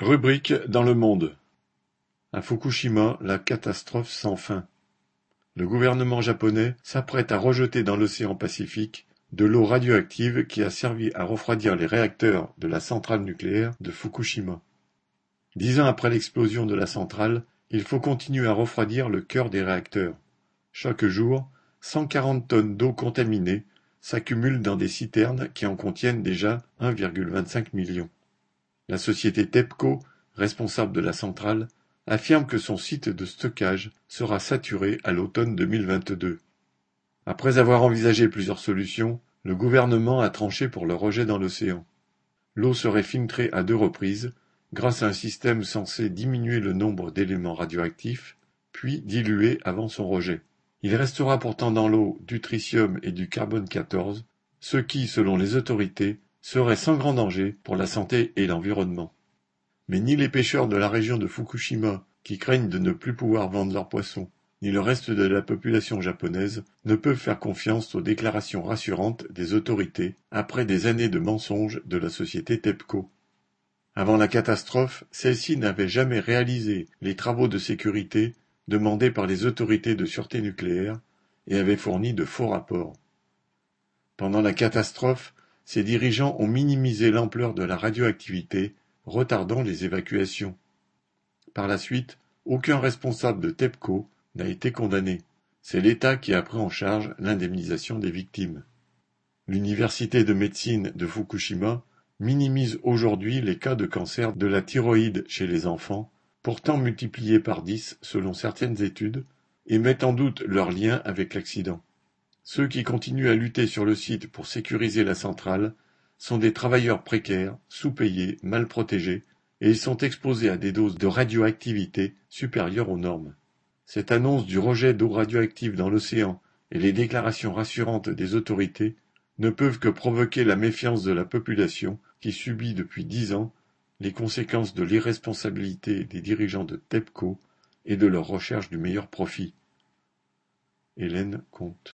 Rubrique dans le monde. À Fukushima, la catastrophe sans fin. Le gouvernement japonais s'apprête à rejeter dans l'océan Pacifique de l'eau radioactive qui a servi à refroidir les réacteurs de la centrale nucléaire de Fukushima. Dix ans après l'explosion de la centrale, il faut continuer à refroidir le cœur des réacteurs. Chaque jour, 140 tonnes d'eau contaminée s'accumulent dans des citernes qui en contiennent déjà 1,25 million. La société TEPCO, responsable de la centrale, affirme que son site de stockage sera saturé à l'automne 2022. Après avoir envisagé plusieurs solutions, le gouvernement a tranché pour le rejet dans l'océan. L'eau serait filtrée à deux reprises, grâce à un système censé diminuer le nombre d'éléments radioactifs, puis dilué avant son rejet. Il restera pourtant dans l'eau du tritium et du carbone 14, ce qui, selon les autorités, serait sans grand danger pour la santé et l'environnement. Mais ni les pêcheurs de la région de Fukushima, qui craignent de ne plus pouvoir vendre leurs poissons, ni le reste de la population japonaise ne peuvent faire confiance aux déclarations rassurantes des autorités après des années de mensonges de la société TEPCO. Avant la catastrophe, celle-ci n'avait jamais réalisé les travaux de sécurité demandés par les autorités de sûreté nucléaire et avait fourni de faux rapports. Pendant la catastrophe, ses dirigeants ont minimisé l'ampleur de la radioactivité, retardant les évacuations. Par la suite, aucun responsable de TEPCO n'a été condamné. C'est l'État qui a pris en charge l'indemnisation des victimes. L'université de médecine de Fukushima minimise aujourd'hui les cas de cancer de la thyroïde chez les enfants, pourtant multipliés par dix selon certaines études, et met en doute leur lien avec l'accident. Ceux qui continuent à lutter sur le site pour sécuriser la centrale sont des travailleurs précaires, sous-payés, mal protégés, et ils sont exposés à des doses de radioactivité supérieures aux normes. Cette annonce du rejet d'eau radioactive dans l'océan et les déclarations rassurantes des autorités ne peuvent que provoquer la méfiance de la population qui subit depuis dix ans les conséquences de l'irresponsabilité des dirigeants de TEPCO et de leur recherche du meilleur profit. Hélène Comte